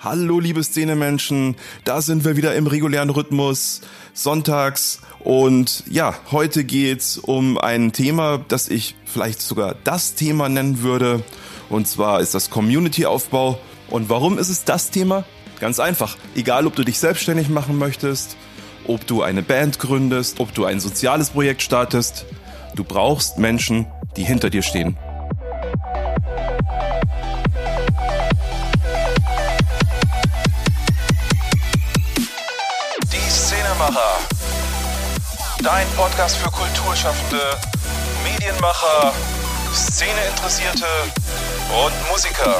Hallo liebe Szene-Menschen, da sind wir wieder im regulären Rhythmus, sonntags. Und ja, heute geht's um ein Thema, das ich vielleicht sogar das Thema nennen würde. Und zwar ist das Community-Aufbau. Und warum ist es das Thema? Ganz einfach, egal ob du dich selbstständig machen möchtest, ob du eine Band gründest, ob du ein soziales Projekt startest, du brauchst Menschen, die hinter dir stehen. Medienmacher. Dein Podcast für Kulturschaffende, Medienmacher, Szeneinteressierte und Musiker.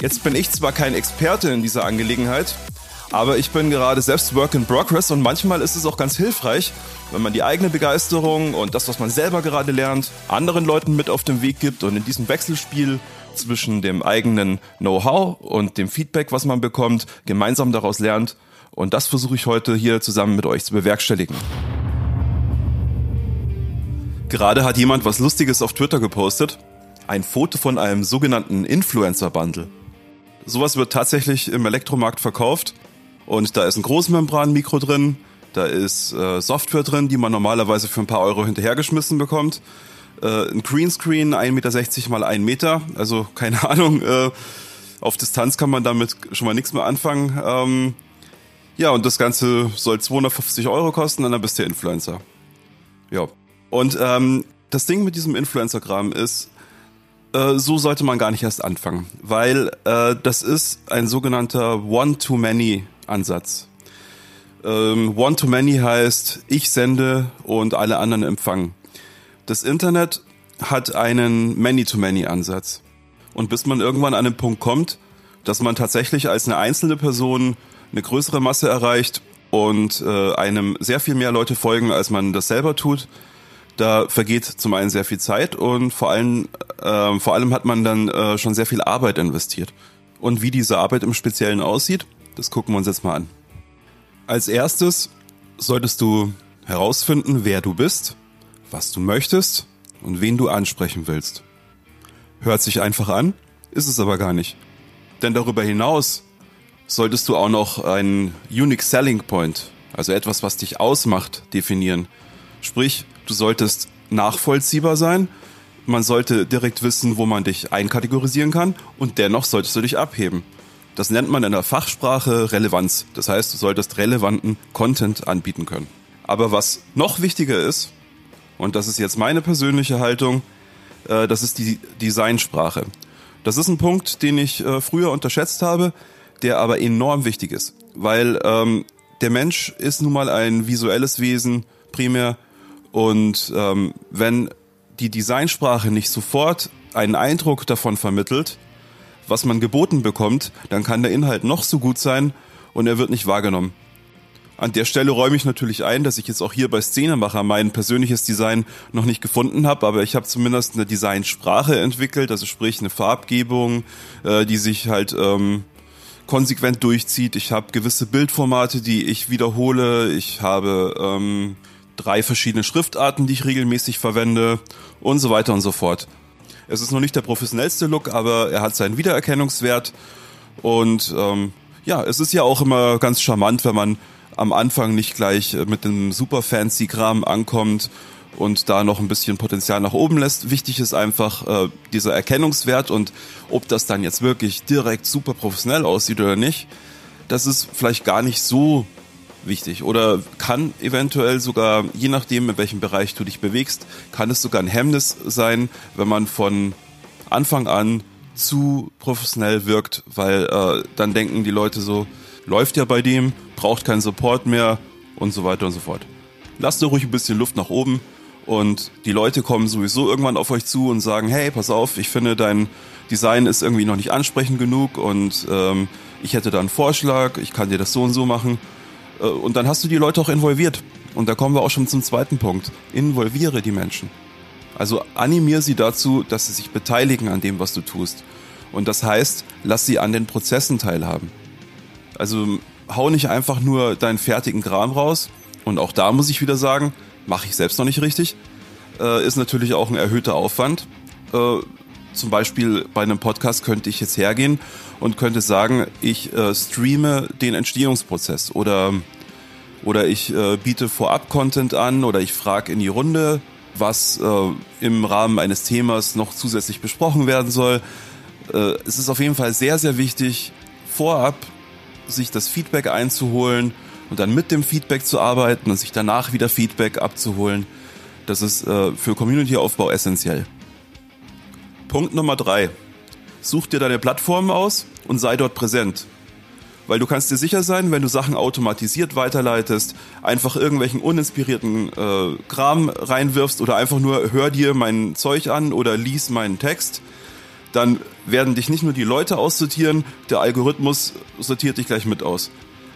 Jetzt bin ich zwar kein Experte in dieser Angelegenheit, aber ich bin gerade selbst Work in Progress und manchmal ist es auch ganz hilfreich, wenn man die eigene Begeisterung und das, was man selber gerade lernt, anderen Leuten mit auf den Weg gibt und in diesem Wechselspiel zwischen dem eigenen Know-how und dem Feedback, was man bekommt, gemeinsam daraus lernt. Und das versuche ich heute hier zusammen mit euch zu bewerkstelligen. Gerade hat jemand was Lustiges auf Twitter gepostet. Ein Foto von einem sogenannten Influencer-Bundle. Sowas wird tatsächlich im Elektromarkt verkauft. Und da ist ein Großmembran-Mikro drin, da ist äh, Software drin, die man normalerweise für ein paar Euro hinterhergeschmissen bekommt äh, ein Greenscreen, 1,60 Meter mal 1 Meter, also keine Ahnung, äh, auf Distanz kann man damit schon mal nichts mehr anfangen. Ähm, ja, und das Ganze soll 250 Euro kosten, dann bist du Influencer. Ja. Und ähm, das Ding mit diesem Influencer-Kram ist, äh, so sollte man gar nicht erst anfangen, weil äh, das ist ein sogenannter One-to-Many-Ansatz. Ähm, One-to-Many heißt, ich sende und alle anderen empfangen. Das Internet hat einen Many-to-Many-Ansatz. Und bis man irgendwann an den Punkt kommt, dass man tatsächlich als eine einzelne Person eine größere Masse erreicht und äh, einem sehr viel mehr Leute folgen, als man das selber tut, da vergeht zum einen sehr viel Zeit und vor allem, äh, vor allem hat man dann äh, schon sehr viel Arbeit investiert. Und wie diese Arbeit im Speziellen aussieht, das gucken wir uns jetzt mal an. Als erstes solltest du herausfinden, wer du bist was du möchtest und wen du ansprechen willst. Hört sich einfach an, ist es aber gar nicht. Denn darüber hinaus solltest du auch noch einen Unique Selling Point, also etwas, was dich ausmacht, definieren. Sprich, du solltest nachvollziehbar sein, man sollte direkt wissen, wo man dich einkategorisieren kann und dennoch solltest du dich abheben. Das nennt man in der Fachsprache Relevanz. Das heißt, du solltest relevanten Content anbieten können. Aber was noch wichtiger ist, und das ist jetzt meine persönliche Haltung, äh, das ist die Designsprache. Das ist ein Punkt, den ich äh, früher unterschätzt habe, der aber enorm wichtig ist, weil ähm, der Mensch ist nun mal ein visuelles Wesen primär und ähm, wenn die Designsprache nicht sofort einen Eindruck davon vermittelt, was man geboten bekommt, dann kann der Inhalt noch so gut sein und er wird nicht wahrgenommen. An der Stelle räume ich natürlich ein, dass ich jetzt auch hier bei Szenemacher mein persönliches Design noch nicht gefunden habe, aber ich habe zumindest eine Designsprache entwickelt, also sprich eine Farbgebung, äh, die sich halt ähm, konsequent durchzieht. Ich habe gewisse Bildformate, die ich wiederhole. Ich habe ähm, drei verschiedene Schriftarten, die ich regelmäßig verwende und so weiter und so fort. Es ist noch nicht der professionellste Look, aber er hat seinen Wiedererkennungswert und ähm, ja, es ist ja auch immer ganz charmant, wenn man am Anfang nicht gleich äh, mit dem super fancy Kram ankommt und da noch ein bisschen Potenzial nach oben lässt. Wichtig ist einfach äh, dieser Erkennungswert und ob das dann jetzt wirklich direkt super professionell aussieht oder nicht, das ist vielleicht gar nicht so wichtig oder kann eventuell sogar, je nachdem in welchem Bereich du dich bewegst, kann es sogar ein Hemmnis sein, wenn man von Anfang an zu professionell wirkt, weil äh, dann denken die Leute so, läuft ja bei dem, braucht keinen Support mehr und so weiter und so fort. Lasst doch ruhig ein bisschen Luft nach oben und die Leute kommen sowieso irgendwann auf euch zu und sagen, hey, pass auf, ich finde dein Design ist irgendwie noch nicht ansprechend genug und ähm, ich hätte da einen Vorschlag, ich kann dir das so und so machen. Äh, und dann hast du die Leute auch involviert. Und da kommen wir auch schon zum zweiten Punkt. Involviere die Menschen. Also animiere sie dazu, dass sie sich beteiligen an dem, was du tust. Und das heißt, lass sie an den Prozessen teilhaben. Also hau nicht einfach nur deinen fertigen Kram raus. Und auch da muss ich wieder sagen, mache ich selbst noch nicht richtig. Äh, ist natürlich auch ein erhöhter Aufwand. Äh, zum Beispiel bei einem Podcast könnte ich jetzt hergehen und könnte sagen, ich äh, streame den Entstehungsprozess oder, oder ich äh, biete vorab Content an oder ich frage in die Runde, was äh, im Rahmen eines Themas noch zusätzlich besprochen werden soll. Äh, es ist auf jeden Fall sehr, sehr wichtig, vorab sich das Feedback einzuholen und dann mit dem Feedback zu arbeiten und sich danach wieder Feedback abzuholen. Das ist äh, für Community-Aufbau essentiell. Punkt Nummer drei. Such dir deine Plattformen aus und sei dort präsent. Weil du kannst dir sicher sein, wenn du Sachen automatisiert weiterleitest, einfach irgendwelchen uninspirierten äh, Kram reinwirfst oder einfach nur hör dir mein Zeug an oder lies meinen Text, dann werden dich nicht nur die Leute aussortieren, der Algorithmus sortiert dich gleich mit aus.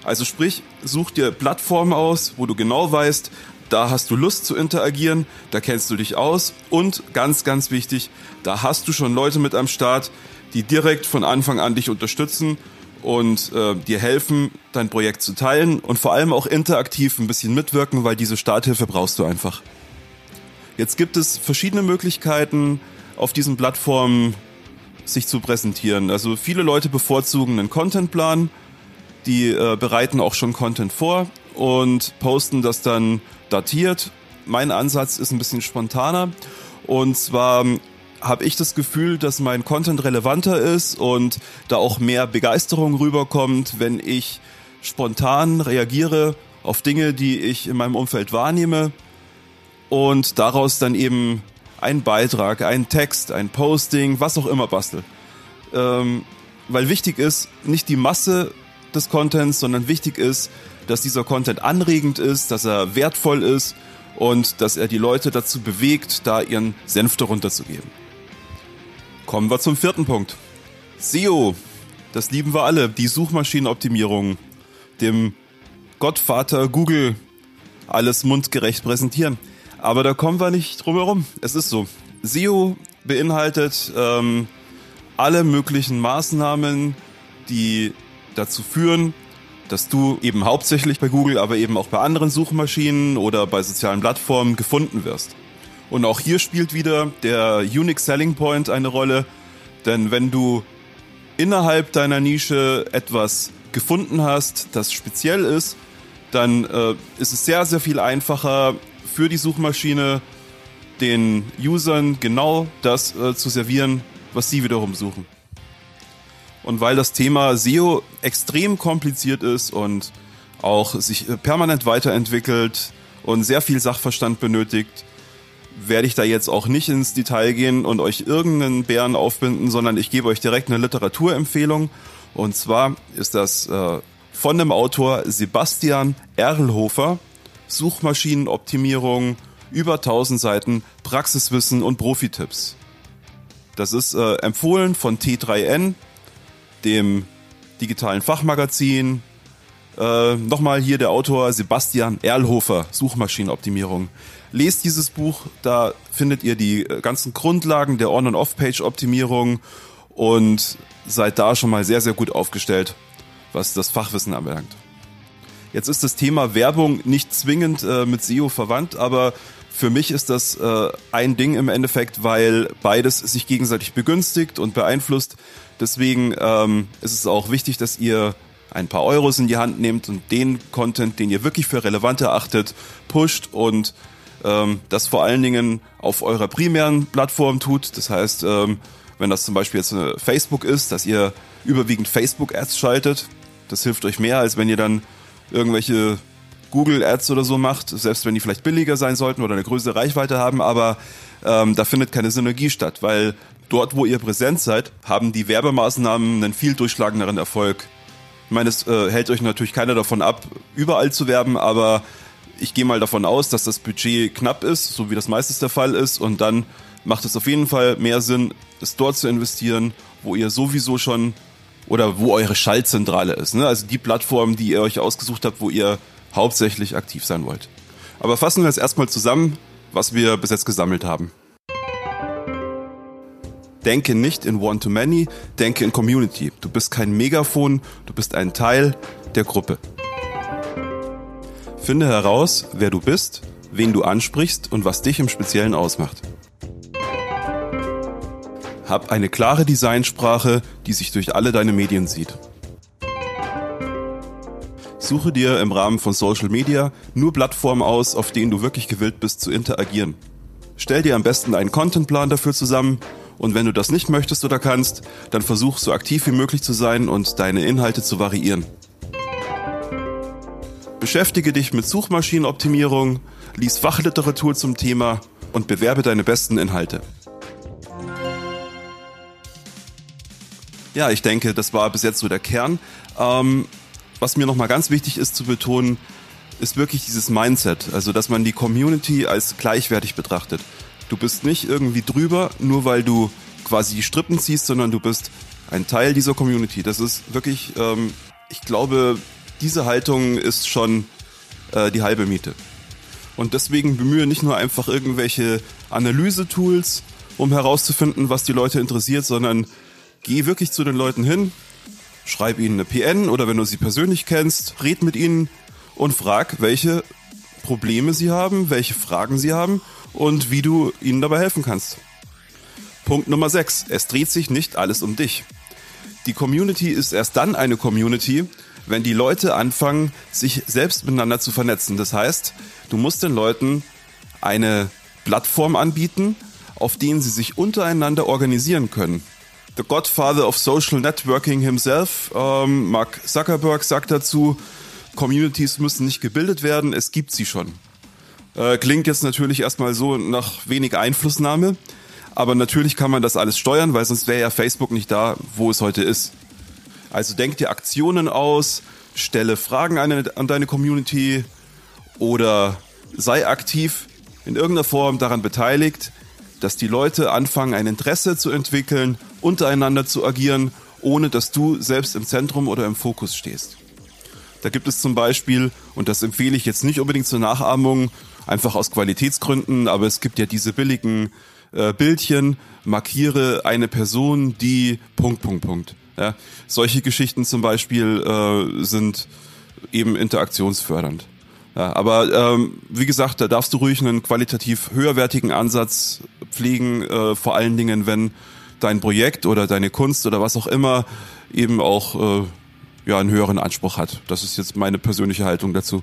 Also sprich, such dir Plattformen aus, wo du genau weißt, da hast du Lust zu interagieren, da kennst du dich aus und ganz, ganz wichtig, da hast du schon Leute mit am Start, die direkt von Anfang an dich unterstützen und äh, dir helfen, dein Projekt zu teilen und vor allem auch interaktiv ein bisschen mitwirken, weil diese Starthilfe brauchst du einfach. Jetzt gibt es verschiedene Möglichkeiten, auf diesen Plattformen sich zu präsentieren. Also viele Leute bevorzugen einen Contentplan, die äh, bereiten auch schon Content vor und posten das dann datiert. Mein Ansatz ist ein bisschen spontaner und zwar habe ich das Gefühl, dass mein Content relevanter ist und da auch mehr Begeisterung rüberkommt, wenn ich spontan reagiere auf Dinge, die ich in meinem Umfeld wahrnehme und daraus dann eben einen Beitrag, einen Text, ein Posting, was auch immer bastel. Ähm, weil wichtig ist, nicht die Masse des Contents, sondern wichtig ist, dass dieser Content anregend ist, dass er wertvoll ist und dass er die Leute dazu bewegt, da ihren Senf darunter zu geben. Kommen wir zum vierten Punkt. SEO. Das lieben wir alle. Die Suchmaschinenoptimierung. Dem Gottvater Google alles mundgerecht präsentieren. Aber da kommen wir nicht drum herum. Es ist so. SEO beinhaltet ähm, alle möglichen Maßnahmen, die dazu führen, dass du eben hauptsächlich bei Google, aber eben auch bei anderen Suchmaschinen oder bei sozialen Plattformen gefunden wirst. Und auch hier spielt wieder der Unique Selling Point eine Rolle, denn wenn du innerhalb deiner Nische etwas gefunden hast, das speziell ist, dann äh, ist es sehr, sehr viel einfacher für die Suchmaschine, den Usern genau das äh, zu servieren, was sie wiederum suchen. Und weil das Thema SEO extrem kompliziert ist und auch sich äh, permanent weiterentwickelt und sehr viel Sachverstand benötigt, werde ich da jetzt auch nicht ins Detail gehen und euch irgendeinen Bären aufbinden, sondern ich gebe euch direkt eine Literaturempfehlung. Und zwar ist das äh, von dem Autor Sebastian Erlhofer, Suchmaschinenoptimierung, über 1000 Seiten, Praxiswissen und Profitipps. Das ist äh, empfohlen von T3N, dem digitalen Fachmagazin. Äh, Nochmal hier der Autor Sebastian Erlhofer, Suchmaschinenoptimierung. Lest dieses Buch, da findet ihr die äh, ganzen Grundlagen der On- und Off-Page-Optimierung und seid da schon mal sehr, sehr gut aufgestellt, was das Fachwissen anbelangt. Jetzt ist das Thema Werbung nicht zwingend äh, mit SEO verwandt, aber für mich ist das äh, ein Ding im Endeffekt, weil beides sich gegenseitig begünstigt und beeinflusst. Deswegen ähm, ist es auch wichtig, dass ihr ein paar Euros in die Hand nehmt und den Content, den ihr wirklich für relevant erachtet, pusht und ähm, das vor allen Dingen auf eurer primären Plattform tut. Das heißt, ähm, wenn das zum Beispiel jetzt Facebook ist, dass ihr überwiegend Facebook-Ads schaltet. Das hilft euch mehr, als wenn ihr dann irgendwelche Google Ads oder so macht, selbst wenn die vielleicht billiger sein sollten oder eine größere Reichweite haben, aber ähm, da findet keine Synergie statt, weil dort, wo ihr präsent seid, haben die Werbemaßnahmen einen viel durchschlagenderen Erfolg. Ich meine, es äh, hält euch natürlich keiner davon ab, überall zu werben, aber ich gehe mal davon aus, dass das Budget knapp ist, so wie das meistens der Fall ist. Und dann macht es auf jeden Fall mehr Sinn, es dort zu investieren, wo ihr sowieso schon oder wo eure Schaltzentrale ist. Ne? Also die Plattform, die ihr euch ausgesucht habt, wo ihr hauptsächlich aktiv sein wollt. Aber fassen wir jetzt erstmal zusammen, was wir bis jetzt gesammelt haben. Denke nicht in One-to-Many, denke in Community. Du bist kein Megafon, du bist ein Teil der Gruppe. Finde heraus, wer du bist, wen du ansprichst und was dich im Speziellen ausmacht. Hab eine klare Designsprache, die sich durch alle deine Medien sieht. Suche dir im Rahmen von Social Media nur Plattformen aus, auf denen du wirklich gewillt bist zu interagieren. Stell dir am besten einen Contentplan dafür zusammen und wenn du das nicht möchtest oder kannst, dann versuch so aktiv wie möglich zu sein und deine Inhalte zu variieren. Beschäftige dich mit Suchmaschinenoptimierung, lies Fachliteratur zum Thema und bewerbe deine besten Inhalte. Ja, ich denke, das war bis jetzt so der Kern. Ähm, was mir nochmal ganz wichtig ist zu betonen, ist wirklich dieses Mindset, also dass man die Community als gleichwertig betrachtet. Du bist nicht irgendwie drüber, nur weil du quasi die Strippen ziehst, sondern du bist ein Teil dieser Community. Das ist wirklich, ähm, ich glaube, diese Haltung ist schon äh, die halbe Miete. Und deswegen bemühe nicht nur einfach irgendwelche Analyse-Tools, um herauszufinden, was die Leute interessiert, sondern geh wirklich zu den Leuten hin, schreib ihnen eine PN oder wenn du sie persönlich kennst, red mit ihnen und frag, welche Probleme sie haben, welche Fragen sie haben und wie du ihnen dabei helfen kannst. Punkt Nummer 6. Es dreht sich nicht alles um dich. Die Community ist erst dann eine Community, wenn die Leute anfangen, sich selbst miteinander zu vernetzen. Das heißt, du musst den Leuten eine Plattform anbieten, auf denen sie sich untereinander organisieren können. The Godfather of Social Networking himself, ähm, Mark Zuckerberg, sagt dazu, Communities müssen nicht gebildet werden, es gibt sie schon. Äh, klingt jetzt natürlich erstmal so nach wenig Einflussnahme, aber natürlich kann man das alles steuern, weil sonst wäre ja Facebook nicht da, wo es heute ist. Also denk dir Aktionen aus, stelle Fragen an, an deine Community oder sei aktiv in irgendeiner Form daran beteiligt, dass die Leute anfangen, ein Interesse zu entwickeln, untereinander zu agieren, ohne dass du selbst im Zentrum oder im Fokus stehst. Da gibt es zum Beispiel, und das empfehle ich jetzt nicht unbedingt zur Nachahmung, einfach aus Qualitätsgründen, aber es gibt ja diese billigen äh, Bildchen, markiere eine Person, die Punkt, Punkt, Punkt. Ja, solche Geschichten zum Beispiel äh, sind eben interaktionsfördernd. Ja, aber ähm, wie gesagt, da darfst du ruhig einen qualitativ höherwertigen Ansatz pflegen, äh, vor allen Dingen, wenn dein Projekt oder deine Kunst oder was auch immer eben auch äh, ja einen höheren Anspruch hat. Das ist jetzt meine persönliche Haltung dazu.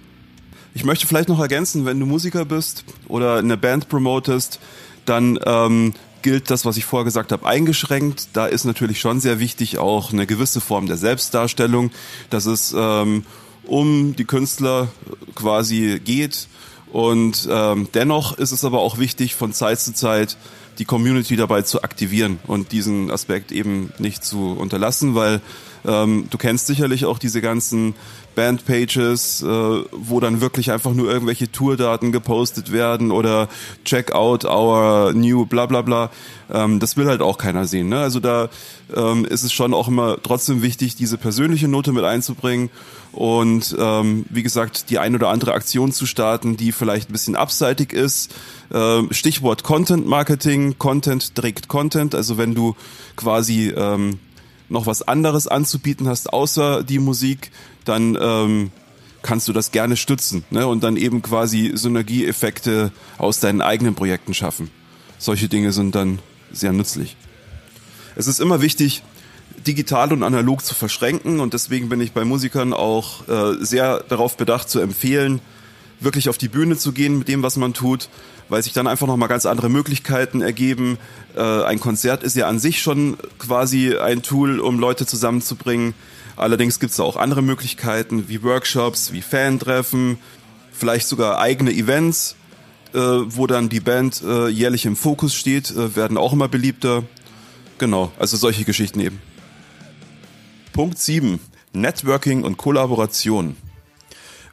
Ich möchte vielleicht noch ergänzen, wenn du Musiker bist oder eine Band promotest, dann ähm, gilt das, was ich vorher gesagt habe, eingeschränkt. Da ist natürlich schon sehr wichtig auch eine gewisse Form der Selbstdarstellung, dass es ähm, um die Künstler quasi geht. Und ähm, dennoch ist es aber auch wichtig, von Zeit zu Zeit die Community dabei zu aktivieren und diesen Aspekt eben nicht zu unterlassen, weil ähm, du kennst sicherlich auch diese ganzen Bandpages, äh, wo dann wirklich einfach nur irgendwelche Tourdaten gepostet werden oder check out our new bla bla bla. Ähm, das will halt auch keiner sehen. Ne? Also da ähm, ist es schon auch immer trotzdem wichtig, diese persönliche Note mit einzubringen und ähm, wie gesagt, die ein oder andere Aktion zu starten, die vielleicht ein bisschen abseitig ist. Ähm, Stichwort Content Marketing, Content trägt Content, also wenn du quasi ähm, noch was anderes anzubieten hast, außer die Musik, dann ähm, kannst du das gerne stützen ne? und dann eben quasi Synergieeffekte aus deinen eigenen Projekten schaffen. Solche Dinge sind dann sehr nützlich. Es ist immer wichtig, digital und analog zu verschränken und deswegen bin ich bei Musikern auch äh, sehr darauf bedacht zu empfehlen, wirklich auf die Bühne zu gehen mit dem, was man tut, weil sich dann einfach nochmal ganz andere Möglichkeiten ergeben. Äh, ein Konzert ist ja an sich schon quasi ein Tool, um Leute zusammenzubringen. Allerdings gibt es auch andere Möglichkeiten wie Workshops, wie Fantreffen, vielleicht sogar eigene Events, äh, wo dann die Band äh, jährlich im Fokus steht, äh, werden auch immer beliebter. Genau, also solche Geschichten eben. Punkt 7. Networking und Kollaboration.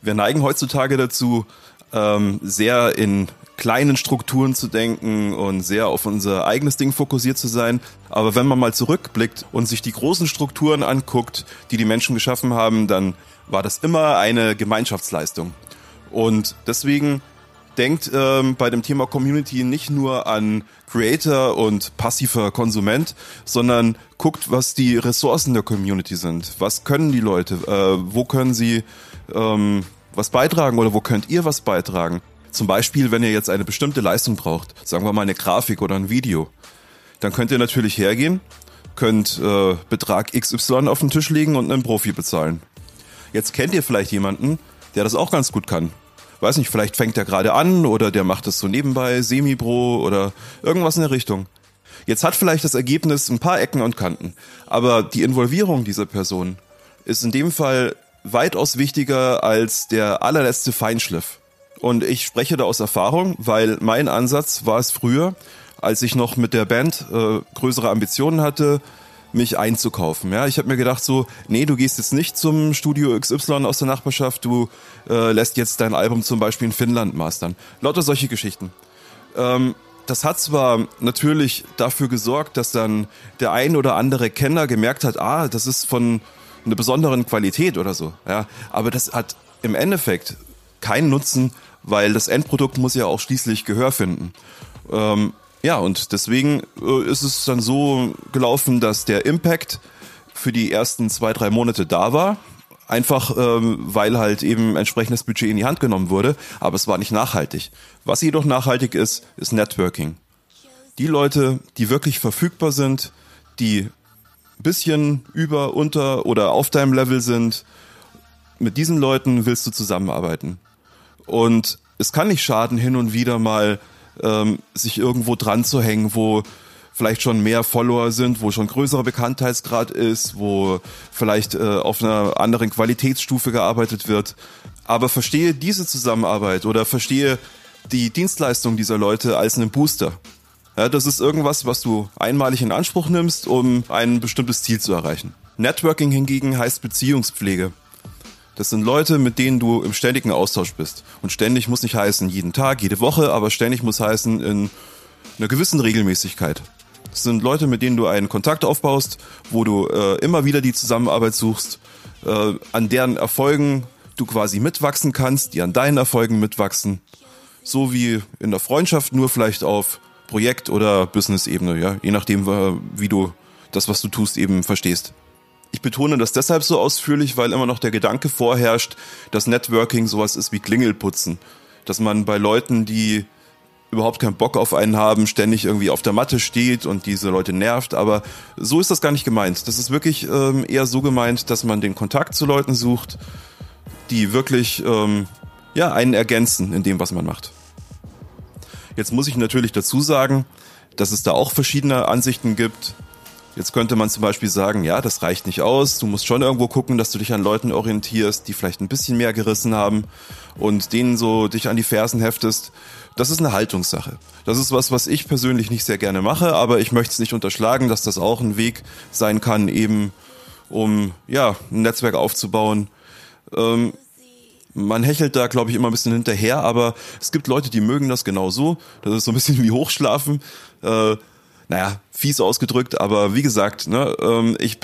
Wir neigen heutzutage dazu, ähm, sehr in kleinen Strukturen zu denken und sehr auf unser eigenes Ding fokussiert zu sein. Aber wenn man mal zurückblickt und sich die großen Strukturen anguckt, die die Menschen geschaffen haben, dann war das immer eine Gemeinschaftsleistung. Und deswegen denkt ähm, bei dem Thema Community nicht nur an Creator und passiver Konsument, sondern guckt, was die Ressourcen der Community sind. Was können die Leute? Äh, wo können sie ähm, was beitragen oder wo könnt ihr was beitragen? Zum Beispiel, wenn ihr jetzt eine bestimmte Leistung braucht, sagen wir mal eine Grafik oder ein Video, dann könnt ihr natürlich hergehen, könnt äh, Betrag XY auf den Tisch legen und einen Profi bezahlen. Jetzt kennt ihr vielleicht jemanden, der das auch ganz gut kann. Weiß nicht, vielleicht fängt er gerade an oder der macht es so nebenbei, Semi-Pro oder irgendwas in der Richtung. Jetzt hat vielleicht das Ergebnis ein paar Ecken und Kanten, aber die Involvierung dieser Person ist in dem Fall weitaus wichtiger als der allerletzte Feinschliff. Und ich spreche da aus Erfahrung, weil mein Ansatz war es früher, als ich noch mit der Band äh, größere Ambitionen hatte, mich einzukaufen. Ja, ich habe mir gedacht so, nee, du gehst jetzt nicht zum Studio XY aus der Nachbarschaft, du äh, lässt jetzt dein Album zum Beispiel in Finnland mastern. Lauter solche Geschichten. Ähm, das hat zwar natürlich dafür gesorgt, dass dann der ein oder andere Kenner gemerkt hat, ah, das ist von einer besonderen Qualität oder so, ja, aber das hat im Endeffekt keinen Nutzen, weil das Endprodukt muss ja auch schließlich Gehör finden. Ähm, ja, und deswegen äh, ist es dann so gelaufen, dass der Impact für die ersten zwei, drei Monate da war. Einfach ähm, weil halt eben entsprechendes Budget in die Hand genommen wurde, aber es war nicht nachhaltig. Was jedoch nachhaltig ist, ist Networking. Die Leute, die wirklich verfügbar sind, die bisschen über, unter oder auf deinem Level sind, mit diesen Leuten willst du zusammenarbeiten. Und es kann nicht schaden, hin und wieder mal ähm, sich irgendwo dran zu hängen, wo vielleicht schon mehr Follower sind, wo schon größerer Bekanntheitsgrad ist, wo vielleicht äh, auf einer anderen Qualitätsstufe gearbeitet wird. Aber verstehe diese Zusammenarbeit oder verstehe die Dienstleistung dieser Leute als einen Booster. Ja, das ist irgendwas, was du einmalig in Anspruch nimmst, um ein bestimmtes Ziel zu erreichen. Networking hingegen heißt Beziehungspflege. Das sind Leute, mit denen du im ständigen Austausch bist. Und ständig muss nicht heißen jeden Tag, jede Woche, aber ständig muss heißen in einer gewissen Regelmäßigkeit. Das sind Leute, mit denen du einen Kontakt aufbaust, wo du äh, immer wieder die Zusammenarbeit suchst, äh, an deren Erfolgen du quasi mitwachsen kannst, die an deinen Erfolgen mitwachsen. So wie in der Freundschaft, nur vielleicht auf Projekt- oder Business-Ebene, ja, je nachdem, äh, wie du das, was du tust, eben verstehst. Ich betone das deshalb so ausführlich, weil immer noch der Gedanke vorherrscht, dass Networking sowas ist wie Klingelputzen. Dass man bei Leuten, die überhaupt keinen Bock auf einen haben, ständig irgendwie auf der Matte steht und diese Leute nervt. Aber so ist das gar nicht gemeint. Das ist wirklich ähm, eher so gemeint, dass man den Kontakt zu Leuten sucht, die wirklich ähm, ja, einen ergänzen in dem, was man macht. Jetzt muss ich natürlich dazu sagen, dass es da auch verschiedene Ansichten gibt. Jetzt könnte man zum Beispiel sagen, ja, das reicht nicht aus. Du musst schon irgendwo gucken, dass du dich an Leuten orientierst, die vielleicht ein bisschen mehr gerissen haben und denen so dich an die Fersen heftest. Das ist eine Haltungssache. Das ist was, was ich persönlich nicht sehr gerne mache, aber ich möchte es nicht unterschlagen, dass das auch ein Weg sein kann, eben um ja ein Netzwerk aufzubauen. Ähm, man hechelt da, glaube ich, immer ein bisschen hinterher, aber es gibt Leute, die mögen das genauso. Das ist so ein bisschen wie Hochschlafen. Äh, naja, fies ausgedrückt, aber wie gesagt, ne, ähm, ich,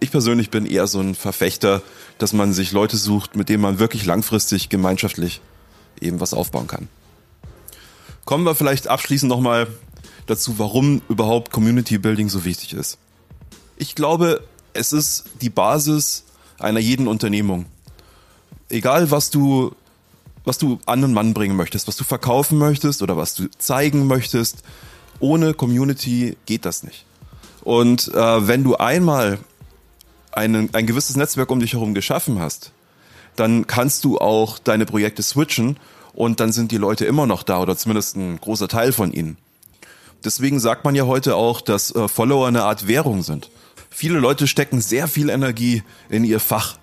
ich persönlich bin eher so ein Verfechter, dass man sich Leute sucht, mit denen man wirklich langfristig gemeinschaftlich eben was aufbauen kann. Kommen wir vielleicht abschließend nochmal dazu, warum überhaupt Community Building so wichtig ist. Ich glaube, es ist die Basis einer jeden Unternehmung. Egal, was du, was du an den Mann bringen möchtest, was du verkaufen möchtest oder was du zeigen möchtest, ohne Community geht das nicht. Und äh, wenn du einmal einen, ein gewisses Netzwerk um dich herum geschaffen hast, dann kannst du auch deine Projekte switchen und dann sind die Leute immer noch da oder zumindest ein großer Teil von ihnen. Deswegen sagt man ja heute auch, dass äh, Follower eine Art Währung sind. Viele Leute stecken sehr viel Energie in ihr Fach,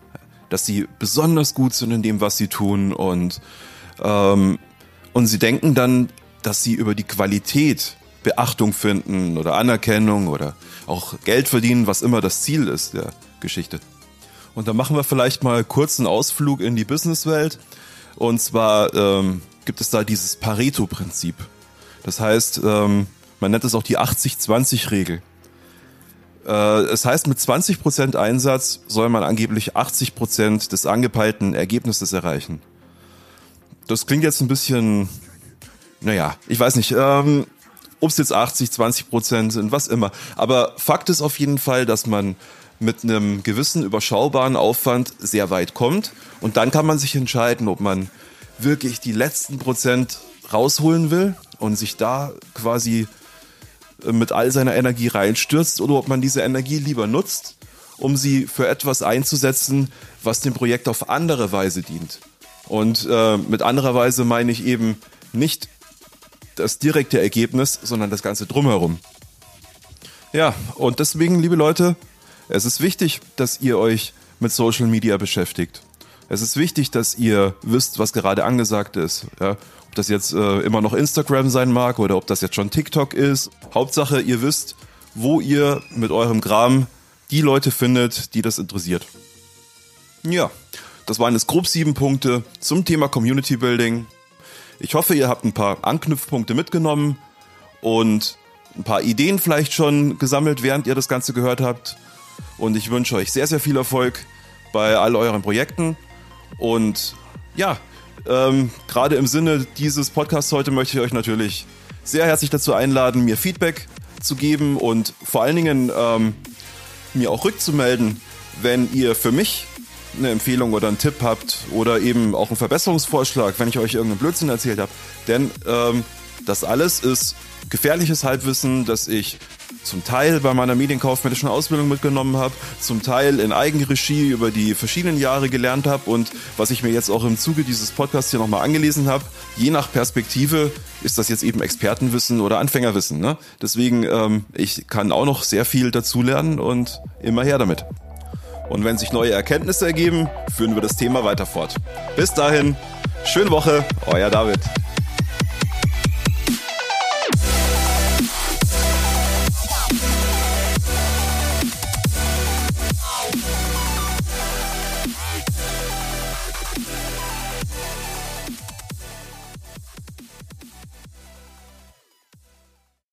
dass sie besonders gut sind in dem, was sie tun und ähm, und sie denken dann, dass sie über die Qualität Beachtung finden oder Anerkennung oder auch Geld verdienen, was immer das Ziel ist der Geschichte. Und da machen wir vielleicht mal kurz einen Ausflug in die Businesswelt. Und zwar ähm, gibt es da dieses Pareto-Prinzip. Das heißt, ähm, man nennt es auch die 80-20-Regel. Äh, es heißt, mit 20% Einsatz soll man angeblich 80% des angepeilten Ergebnisses erreichen. Das klingt jetzt ein bisschen, naja, ich weiß nicht. Ähm, ob es jetzt 80, 20 Prozent sind, was immer. Aber Fakt ist auf jeden Fall, dass man mit einem gewissen überschaubaren Aufwand sehr weit kommt. Und dann kann man sich entscheiden, ob man wirklich die letzten Prozent rausholen will und sich da quasi äh, mit all seiner Energie reinstürzt oder ob man diese Energie lieber nutzt, um sie für etwas einzusetzen, was dem Projekt auf andere Weise dient. Und äh, mit anderer Weise meine ich eben nicht das direkte Ergebnis, sondern das Ganze drumherum. Ja, und deswegen, liebe Leute, es ist wichtig, dass ihr euch mit Social Media beschäftigt. Es ist wichtig, dass ihr wisst, was gerade angesagt ist. Ja? Ob das jetzt äh, immer noch Instagram sein mag oder ob das jetzt schon TikTok ist. Hauptsache, ihr wisst, wo ihr mit eurem Gram die Leute findet, die das interessiert. Ja, das waren jetzt grob sieben Punkte zum Thema Community Building. Ich hoffe, ihr habt ein paar Anknüpfpunkte mitgenommen und ein paar Ideen vielleicht schon gesammelt, während ihr das Ganze gehört habt. Und ich wünsche euch sehr, sehr viel Erfolg bei all euren Projekten. Und ja, ähm, gerade im Sinne dieses Podcasts heute möchte ich euch natürlich sehr herzlich dazu einladen, mir Feedback zu geben und vor allen Dingen ähm, mir auch rückzumelden, wenn ihr für mich eine Empfehlung oder einen Tipp habt oder eben auch einen Verbesserungsvorschlag, wenn ich euch irgendeinen Blödsinn erzählt habe. Denn ähm, das alles ist gefährliches Halbwissen, das ich zum Teil bei meiner medienkaufmännischen Ausbildung mitgenommen habe, zum Teil in Eigenregie über die verschiedenen Jahre gelernt habe und was ich mir jetzt auch im Zuge dieses Podcasts hier nochmal angelesen habe. Je nach Perspektive ist das jetzt eben Expertenwissen oder Anfängerwissen. Ne? Deswegen, ähm, ich kann auch noch sehr viel dazulernen und immer her damit. Und wenn sich neue Erkenntnisse ergeben, führen wir das Thema weiter fort. Bis dahin, schöne Woche, euer David.